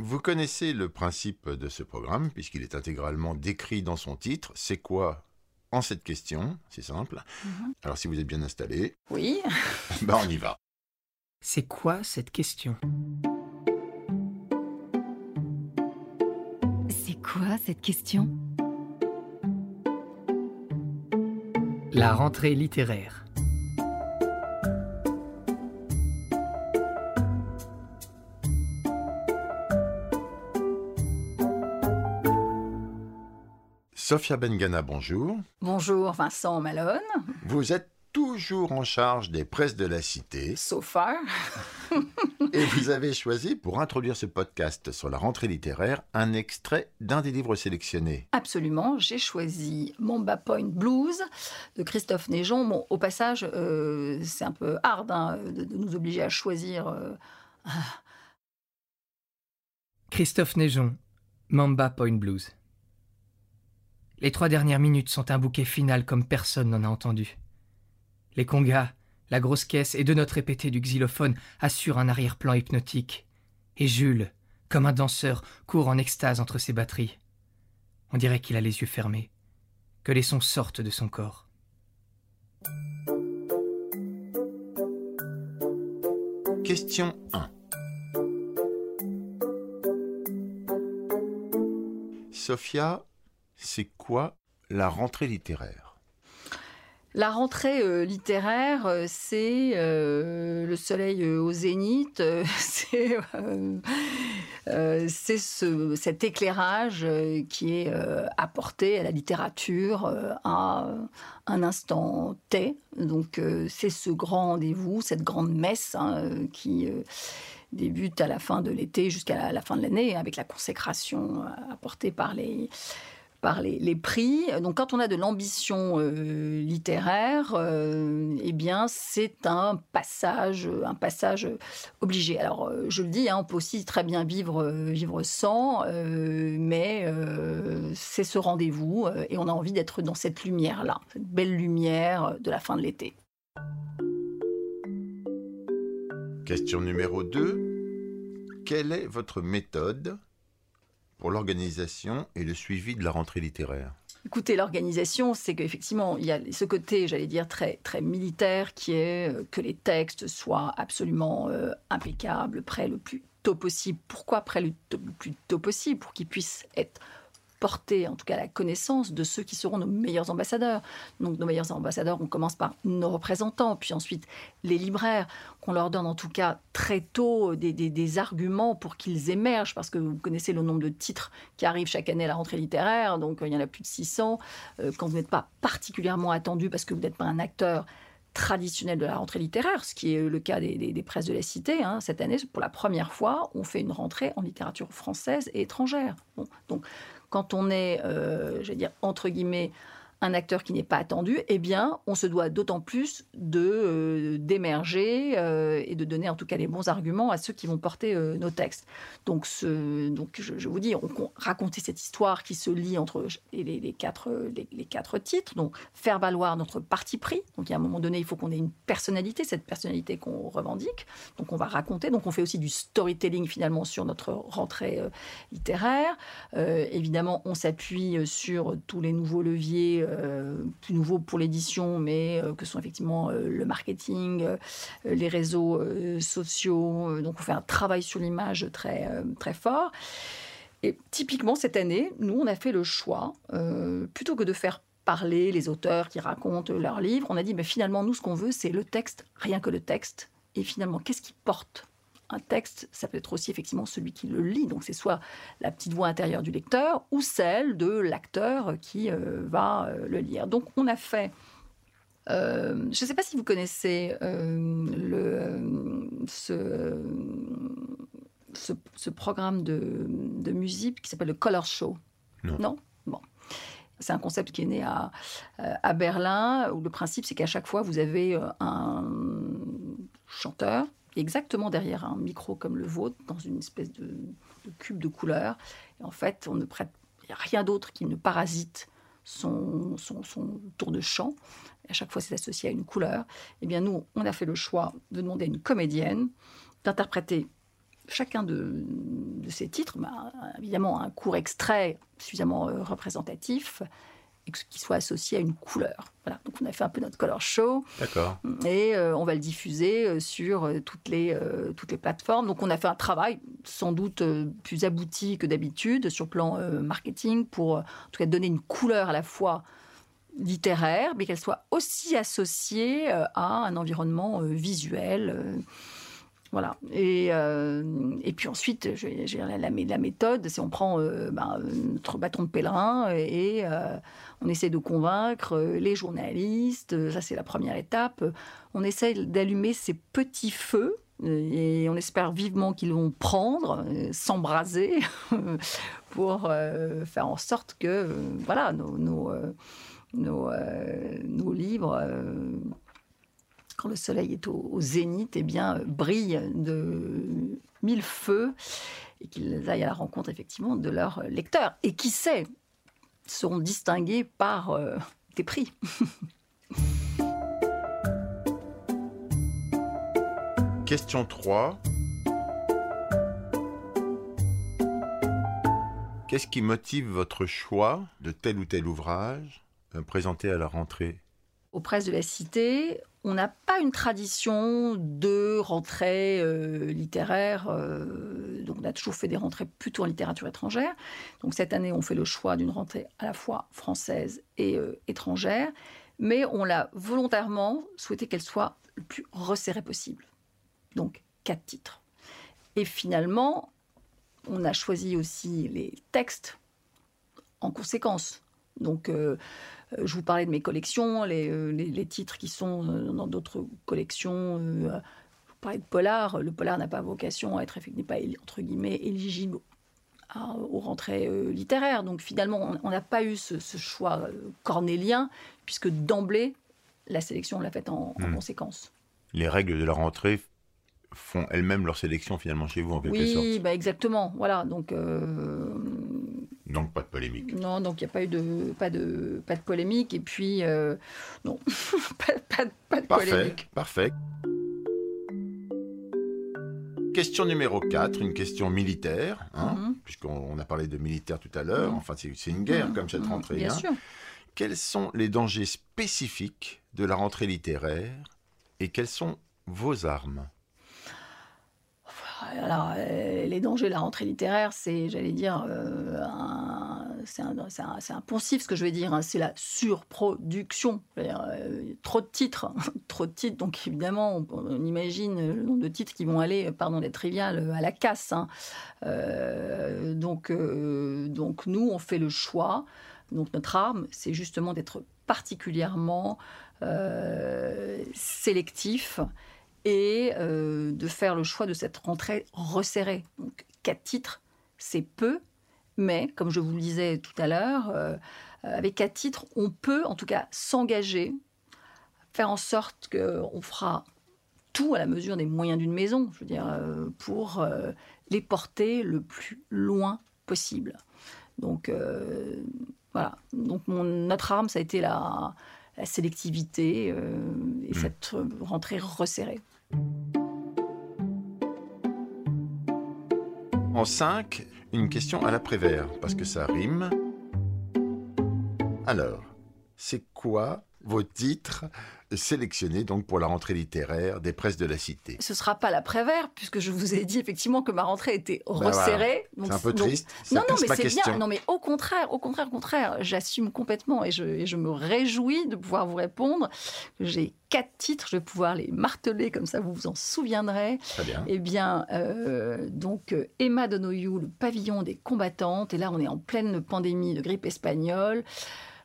Vous connaissez le principe de ce programme, puisqu'il est intégralement décrit dans son titre. C'est quoi en cette question? C'est simple. Mhm. Alors si vous êtes bien installé, Oui. ben on y va. C'est quoi cette question? C'est quoi cette question? La rentrée littéraire. Sophia Bengana, bonjour. Bonjour Vincent Malone. Vous êtes toujours en charge des presses de la cité So far. et vous avez choisi pour introduire ce podcast sur la rentrée littéraire un extrait d'un des livres sélectionnés. Absolument, j'ai choisi Mamba Point Blues de Christophe Néjon. Bon, au passage, euh, c'est un peu hard hein, de, de nous obliger à choisir. euh, Christophe Néjon, Mamba Point Blues. Les trois dernières minutes sont un bouquet final comme personne n'en a entendu. Les congas, la grosse caisse et deux notes répétées du xylophone assurent un arrière-plan hypnotique. Et Jules, comme un danseur, court en extase entre ses batteries. On dirait qu'il a les yeux fermés, que les sons sortent de son corps. Question 1. Sophia, c'est quoi la rentrée littéraire? La rentrée euh, littéraire, euh, c'est euh, le soleil au zénith, c'est c'est ce, cet éclairage qui est apporté à la littérature à un instant T. Donc c'est ce grand rendez-vous, cette grande messe hein, qui débute à la fin de l'été jusqu'à la, fin de l'année avec la consécration apportée par les par les, prix. Donc, quand on a de l'ambition euh, littéraire, euh, eh bien, c'est un passage, obligé. Alors, euh, je le dis, hein, on peut aussi très bien vivre, vivre sans, mais c'est ce rendez-vous et on a envie d'être dans cette lumière-là, cette belle lumière de la fin de l'été. Question numéro 2. Quelle est votre méthode pour l'organisation et le suivi de la rentrée littéraire Écoutez, l'organisation, c'est qu'effectivement, il y a ce côté, j'allais dire, très, très militaire qui est euh, que les textes soient absolument euh, impeccables, prêts le plus tôt possible. Pourquoi prêts le, plus tôt possible? Pour qu'ils puissent être portés, en tout cas, la connaissance de ceux qui seront nos meilleurs ambassadeurs. Donc, nos meilleurs ambassadeurs, on commence par nos représentants, puis ensuite les libraires, qu'on leur donne en tout cas très tôt des, des- arguments pour qu'ils émergent, parce que vous connaissez le nombre de titres qui arrivent chaque année à la rentrée littéraire, donc euh, il y en a plus de 600. Euh, quand vous n'êtes pas particulièrement attendu parce que vous n'êtes pas un acteur traditionnel de la rentrée littéraire, ce qui est le cas des, des- presses de la cité. hein. Cette année, pour la première fois, on fait une rentrée en littérature française et étrangère. Donc, quand on est, euh, j'allais dire, entre guillemets, un acteur qui n'est pas attendu, eh bien, on se doit d'autant plus de euh, d'émerger euh, et de donner en tout cas les bons arguments à ceux qui vont porter euh, nos textes. Donc, ce, donc je, vous dis, on, on raconter cette histoire qui se lie entre les, quatre, les, quatre titres, donc faire valoir notre parti pris. Donc, a un moment donné, il faut qu'on ait une personnalité, cette personnalité qu'on revendique. Donc, on va raconter. Donc, on fait aussi du storytelling finalement sur notre rentrée littéraire. Évidemment, on s'appuie sur tous les nouveaux leviers, euh, plus nouveaux pour l'édition, mais euh, que sont effectivement euh, le marketing, les réseaux sociaux. Donc, on fait un travail sur l'image très, très fort. Et typiquement, cette année, nous, on a fait le choix, plutôt que de faire parler les auteurs qui racontent leurs livres, on a dit, mais finalement, nous, ce qu'on veut, c'est le texte, rien que le texte. Et finalement, qu'est-ce qui porte un texte, ça peut être aussi effectivement celui qui le lit, donc c'est soit la petite voix intérieure du lecteur ou celle de l'acteur qui euh, va euh, le lire. Donc on a fait, euh, je ne sais pas si vous connaissez le, ce, ce, ce programme de, de musique qui s'appelle le Color Show. Non. Bon. C'est un concept qui est né à, à Berlin, où le principe, c'est qu'à chaque fois, vous avez un chanteur exactement derrière un micro comme le vôtre, dans une espèce de, cube de couleurs. Et en fait, on ne prête a rien d'autre qui ne parasite son, son, son tour de chant. À chaque fois, c'est associé à une couleur. Eh bien, nous, on a fait le choix de demander à une comédienne d'interpréter chacun de, de de ces titres, bah, évidemment un court extrait suffisamment euh, représentatif et qui soit associé à une couleur. Voilà, donc on a fait un peu notre color show. D'accord. Et euh, on va le diffuser euh, sur euh, toutes les, euh, toutes les plateformes. Donc on a fait un travail sans doute plus abouti que d'habitude sur le plan euh, marketing pour en tout cas donner une couleur à la fois littéraire, mais qu'elle soit aussi associée à un environnement visuel. Voilà. Et, euh, et puis ensuite, je, je- la, la, méthode, c'est on prend euh, ben, notre bâton de pèlerin et euh, on essaie de convaincre les journalistes. Ça, c'est la première étape. On essaie d'allumer ces petits feux. Et on espère vivement qu'ils vont prendre, s'embraser, pour faire en sorte que voilà, nos, nos, nos, livres, quand le soleil est au, au zénith, eh bien, euh, brillent de mille feux et qu'ils aillent à la rencontre effectivement de leurs lecteurs. Et qui sait, seront distingués par euh, des prix. Question 3. Qu'est-ce qui motive votre choix de tel ou tel ouvrage euh, présenté à la rentrée? Aux presses de la Cité, on n'a une tradition de rentrée euh, littéraire. euh, donc, on a toujours fait des rentrées plutôt en littérature étrangère. Donc, cette année, on fait le choix d'une rentrée à la fois française et euh, étrangère. Mais on l'a volontairement souhaité qu'elle soit le plus resserrée possible. Donc, quatre titres. Et finalement, on a choisi aussi les textes en conséquence. Donc, euh, je vous parlais de mes collections, les, euh, les- les titres qui sont euh, dans d'autres collections. euh, je vous parlais de polar. Le polar n'a pas vocation à être, n'est pas entre guillemets éligible à- aux rentrées euh, littéraires. Donc finalement, on- n'a pas eu ce, ce choix euh, cornélien, puisque d'emblée, la sélection, on l'a faite en, en Hmm. conséquence. Les règles de la rentrée font elles-mêmes leur sélection finalement chez vous en quelque sorte. Oui, bah exactement. Voilà. Donc euh, Donc pas de polémique. non, donc il n'y a pas eu de pas de pas de polémique. Et puis euh, non, pas, pas- pas de Parfait, polémique. parfait. Question numéro 4, une question militaire, hein, Mhm. puisqu'on on a parlé de militaire tout à l'heure, Mhm. enfin c'est c'est une guerre Mhm, comme cette mhm, rentrée. Bien hein. sûr. Quels sont les dangers spécifiques de la rentrée littéraire et quelles sont vos armes? Alors, euh, les dangers de la rentrée littéraire, c'est, j'allais dire, euh, c'est un, poncif, ce que je vais dire. hein, c'est la surproduction. Euh, trop de titres, trop de titres. Donc, évidemment, on, imagine le nombre de titres qui vont aller, pardon d'être trivial, à la casse. hein. Donc, donc, nous, on fait le choix. Donc, notre arme, c'est justement d'être particulièrement sélectif et euh, de faire le choix de cette rentrée resserrée. Donc, quatre titres, c'est peu, mais comme je vous le disais tout à l'heure, euh, avec quatre titres, on peut en tout cas s'engager, faire en sorte qu'on fera tout à la mesure des moyens d'une maison, je veux dire, euh, pour les porter le plus loin possible. Donc voilà. Donc mon, notre arme, ça a été la, la sélectivité euh, et cette rentrée resserrée. En 5, une question à l'après-vert, parce que ça rime. Alors, c'est quoi vos titres sélectionnés donc pour la rentrée littéraire des presses de la Cité Ce sera pas l'après-vert, puisque je vous ai dit effectivement que ma rentrée était voilà. resserrée. C'est un peu donc- triste. Ça Non, non, mais ma c'est bien. Non, mais au contraire, au contraire, au contraire, j'assume complètement et je, et je me réjouis de pouvoir vous répondre. J'ai quatre titres, je vais pouvoir les marteler comme ça, vous vous en souviendrez. Très bien. Eh bien, euh, donc euh, Emma Donoghue, le pavillon des combattantes. Et là, on est en pleine pandémie de grippe espagnole.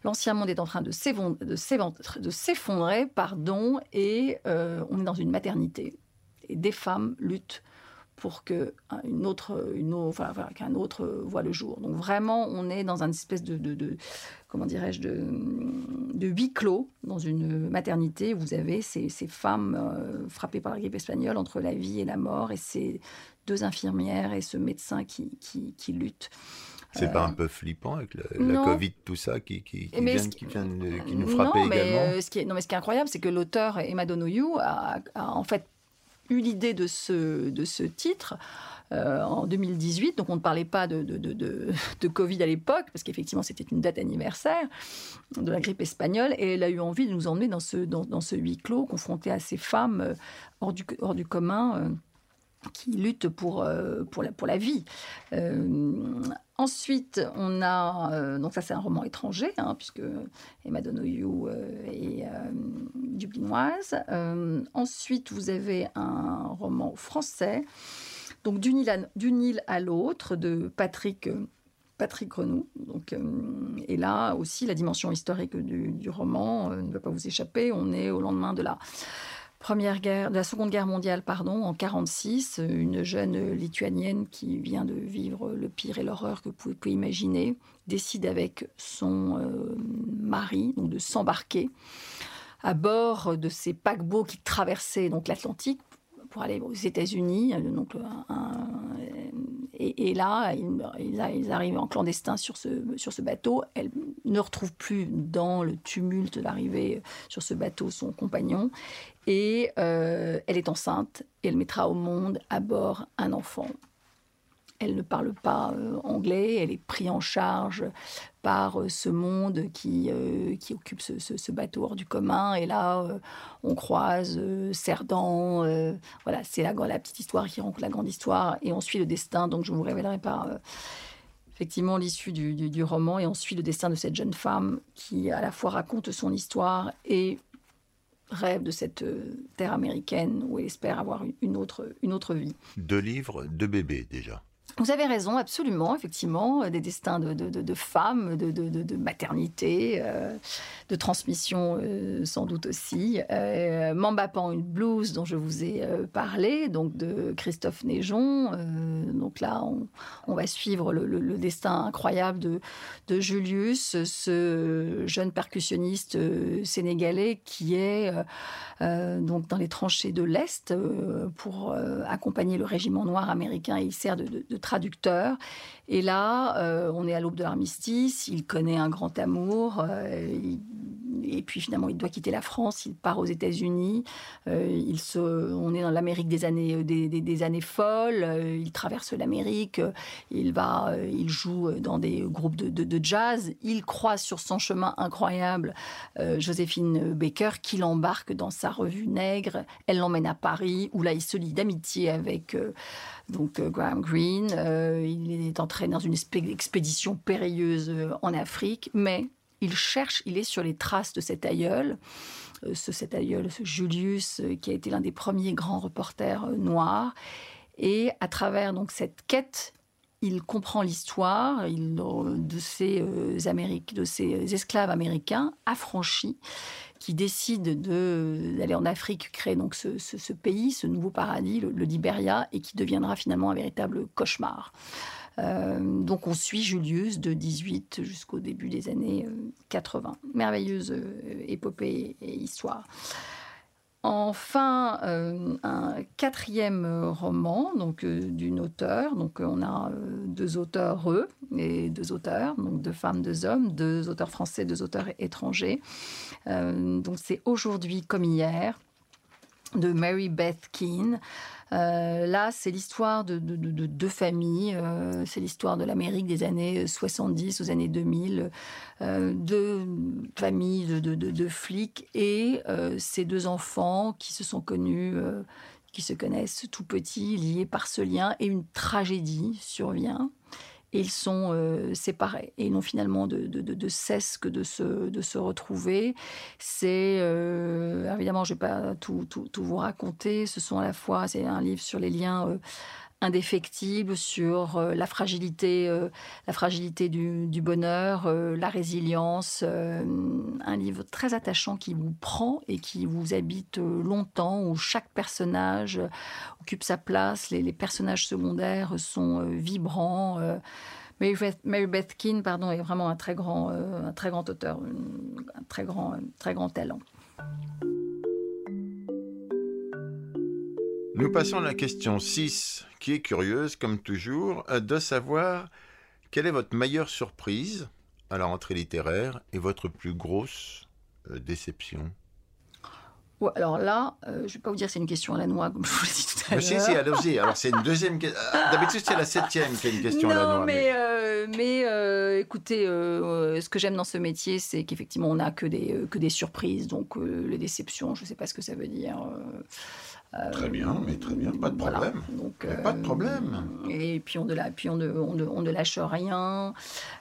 L'ancien monde est en train de s'effondrer, pardon, et euh, on est dans une maternité. Et des femmes luttent pour que un- une autre, une autre- qu'un autre voit le jour. Donc vraiment, on est dans une espèce de, de- de- comment dirais-je, de, de huis clos dans une maternité. où Vous avez ces, ces femmes euh, frappées par la grippe espagnole entre la vie et la mort, et ces deux infirmières et ce médecin qui, qui, qui luttent. C'est pas un peu flippant avec la non. Covid, tout ça, qui, qui, qui, Mais vient, qui vient de- qui Non, nous frappait mais, également euh, ce qui est, non, mais ce qui est incroyable, c'est que l'auteur Emma Donoghue a, a en fait eu l'idée de ce, de ce titre en 2018. Donc on ne parlait pas de, de, de Covid à l'époque, parce qu'effectivement c'était une date anniversaire de la grippe espagnole. Et elle a eu envie de nous emmener dans ce, dans, dans ce huis clos, confronté à ces femmes hors, du, hors du commun qui luttent pour, pour, la, pour la vie. Ensuite, on a, euh, donc ça c'est un roman étranger, hein, puisque Emma Donoghue euh, est euh, dublinoise. ensuite, vous avez un roman français, donc D'une île à, l'autre, de Patrick, Patrick. Donc, et là aussi, la dimension historique du, du roman ne va pas vous échapper. On est au lendemain de la de la Seconde Guerre mondiale, pardon, en 46, une jeune lituanienne qui vient de vivre le pire et l'horreur que vous pouvez, imaginer, décide avec son euh, mari de s'embarquer à bord de ces paquebots qui traversaient l'Atlantique pour aller aux États-Unis. Donc, et, là, ils, arrivent en clandestin sur ce, sur ce bateau. Elle ne retrouve plus dans le tumulte d'arriver sur ce bateau son compagnon. Et euh, elle est enceinte elle mettra au monde à bord un enfant. Elle ne parle pas euh, anglais, elle est prise en charge par euh, ce monde qui, qui occupe ce, bateau hors du commun. Et là, on croise Cerdan. voilà, c'est la, la petite histoire qui rencontre la grande histoire. Et on suit le destin. Donc, je ne vous révélerai pas effectivement l'issue du, du, roman. Et on suit le destin de cette jeune femme qui, à la fois, raconte son histoire et rêve de cette terre américaine où elle espère avoir une autre, une autre vie. Deux livres, deux bébés déjà. Vous avez raison, absolument, effectivement, des destins de, femmes, de, maternité, euh, de transmission euh, sans doute aussi. Euh, une blues dont je vous ai euh, parlé, donc de Christophe Néjon. donc là, on, va suivre le, destin incroyable de, Julius, ce jeune percussionniste sénégalais qui est dans les tranchées de l'Est pour accompagner le régiment noir américain. Il sert de traducteur. Et là, euh, on est à l'aube de l'armistice, il connaît un grand amour, euh, et puis finalement il doit quitter la France, il part aux États-Unis, euh, il se, on est dans l'Amérique des années, des, années folles, il traverse l'Amérique, il va, il joue dans des groupes de, jazz, il croise sur son chemin incroyable Joséphine Baker qui l'embarque dans sa revue Nègre, elle l'emmène à Paris où là il se lie d'amitié avec donc Graham Greene, il est en dans une expédition périlleuse euh, en Afrique, mais il cherche, il est sur les traces de cet aïeul, euh, ce, cet aïeul, ce Julius, euh, qui a été l'un des premiers grands reporters noirs. Et à travers donc cette quête, il comprend l'histoire de ces de ces esclaves américains affranchis qui décident d'aller en Afrique créer donc ce, pays, ce nouveau paradis, le, le Liberia, et qui deviendra finalement un véritable cauchemar. Euh, donc on suit Julius de 18 jusqu'au début des années 80. Euh, Merveilleuse euh, épopée et histoire. Enfin, un quatrième roman donc d'une auteure. Donc on a deux auteurs eux et deux auteurs, donc deux femmes, deux hommes, deux auteurs français, deux auteurs étrangers. donc c'est aujourd'hui comme hier de Mary Beth Keane. Euh, là, c'est l'histoire de deux familles. Euh, c'est l'histoire de l'Amérique des années 70 aux années 2000, euh, deux familles de, flics et ces deux enfants qui se sont connus, qui se connaissent tout petits, liés par ce lien, et une tragédie survient ils sont euh, séparés et n'ont finalement de, cesse que de se, retrouver. C'est euh, évidemment, je ne vais pas tout, tout, tout, vous raconter. Ce sont à la fois, c'est un livre sur les liens euh, indéfectible sur euh, la fragilité, euh, la fragilité du, bonheur, euh, la résilience. un livre très attachant qui vous prend et qui vous habite longtemps, où chaque personnage occupe sa place, les, personnages secondaires sont vibrants. Mary Beth Keane, pardon, est vraiment un très grand, un très grand auteur, un très grand, très grand talent. Nous passons à la question 6, qui est curieuse, comme toujours, euh, de savoir quelle est votre meilleure surprise à la rentrée littéraire et votre plus grosse euh, déception? Alors là, euh, je ne vais pas vous dire c'est une question à la noix, comme je vous l'ai dit tout à l'heure. Si, si, allons-y. Alors, c'est une deuxième question. D'habitude, c'est la septième qui est une question à la noix. Non, mais, mais, euh, écoutez, ce que j'aime dans ce métier, c'est qu'effectivement, on n'a que des, que des surprises. Donc, les déceptions, je ne sais pas ce que ça veut dire. Très bien, mais très bien, pas de problème. Donc, pas de problème. Et puis on ne, puis on on on ne lâche rien.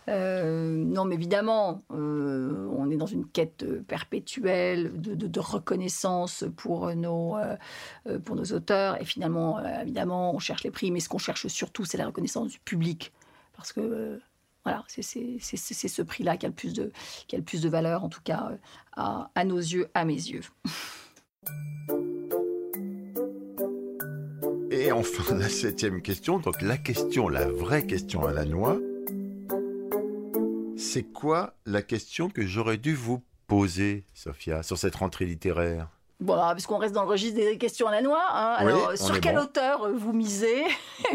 non, mais évidemment, on est dans une quête perpétuelle de, de, de reconnaissance pour nos, pour nos auteurs. Et finalement, évidemment, on cherche les prix, mais ce qu'on cherche surtout, c'est la reconnaissance du public. Parce que voilà, c'est ce prix-là qui, a le plus de, qui a le plus de valeur, en tout cas à, à nos yeux, à mes yeux. Et enfin, la septième question, donc la question, la vraie question à la noix, c'est quoi la question que j'aurais dû vous poser, Sophia, sur cette rentrée littéraire? Voilà, parce qu'on reste dans le registre des questions à la noix. Hein. Alors, sur quel auteur vous misez?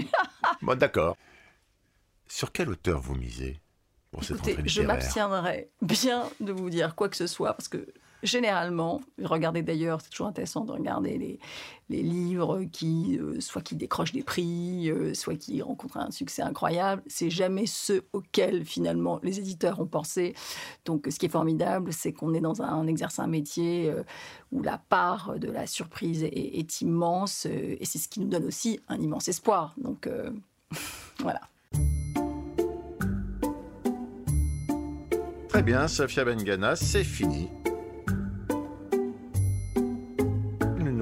Bon, d'accord. Sur quel auteur vous misez pour cette rentrée littéraire? Je m'abstiendrai bien de vous dire quoi que ce soit, parce que généralement, regardez d'ailleurs, c'est toujours intéressant de regarder les, livres qui, euh, soit qui décrochent des prix, euh, soit qui rencontrent un succès incroyable. C'est jamais ceux auxquels finalement les éditeurs ont pensé. Donc, ce qui est formidable, c'est qu'on est dans un, on exerce un métier euh, où la part de la surprise est, immense, et c'est ce qui nous donne aussi un immense espoir. Donc, voilà. Très bien, Sofia Bengana, c'est fini.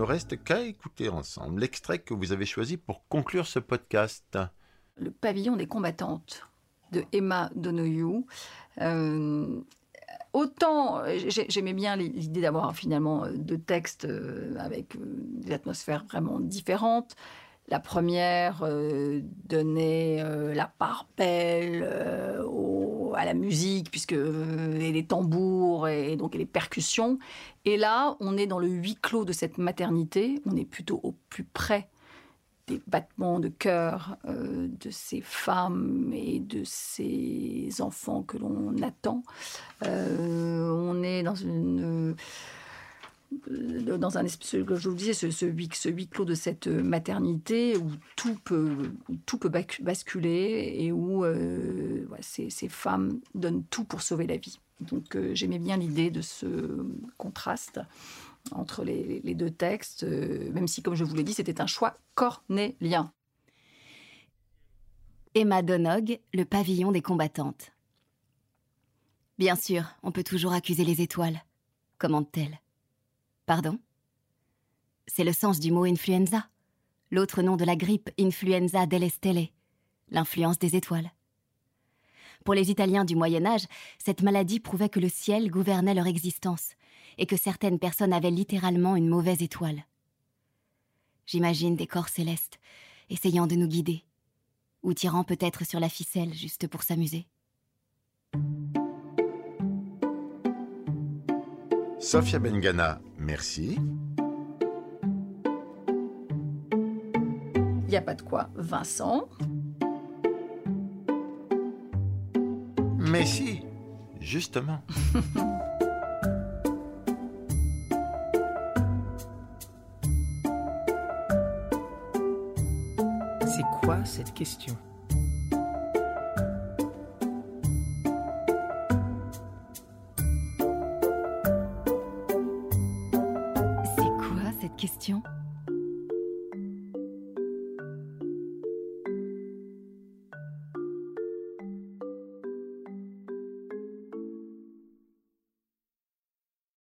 Reste qu'à écouter ensemble l'extrait que vous avez choisi pour conclure ce podcast. Le pavillon des combattantes de Emma Donoghue. Euh, autant j'aimais bien l'idée d'avoir finalement deux textes euh, avec euh, des atmosphères vraiment différentes. La première donnait la part belle à la musique, puisque les tambours et donc les percussions. Et là, on est dans le huis clos de cette maternité, on est plutôt au plus près des battements de cœur euh, de ces femmes et de ces enfants que l'on attend. Euh, on est dans une euh, dans un espèce, je vous disais, ce, huis, clos de cette maternité où tout peut, tout peut basculer et où ces, ces, femmes donnent tout pour sauver la vie. Donc euh, j'aimais bien l'idée de ce contraste entre les, deux textes, euh, même si, comme je vous l'ai dit, c'était un choix cornélien. Emma Donog, le pavillon des combattantes. Bien sûr, on peut toujours accuser les étoiles, commande-t-elle. Pardon? C'est le sens du mot influenza, l'autre nom de la grippe influenza delle stelle, l'influence des étoiles. Pour les Italiens du Moyen Âge, cette maladie prouvait que le ciel gouvernait leur existence et que certaines personnes avaient littéralement une mauvaise étoile. J'imagine des corps célestes essayant de nous guider, ou tirant peut-être sur la ficelle juste pour s'amuser. Sophia Bengana, merci. Il n'y a pas de quoi. Vincent Mais si, justement. C'est quoi cette question?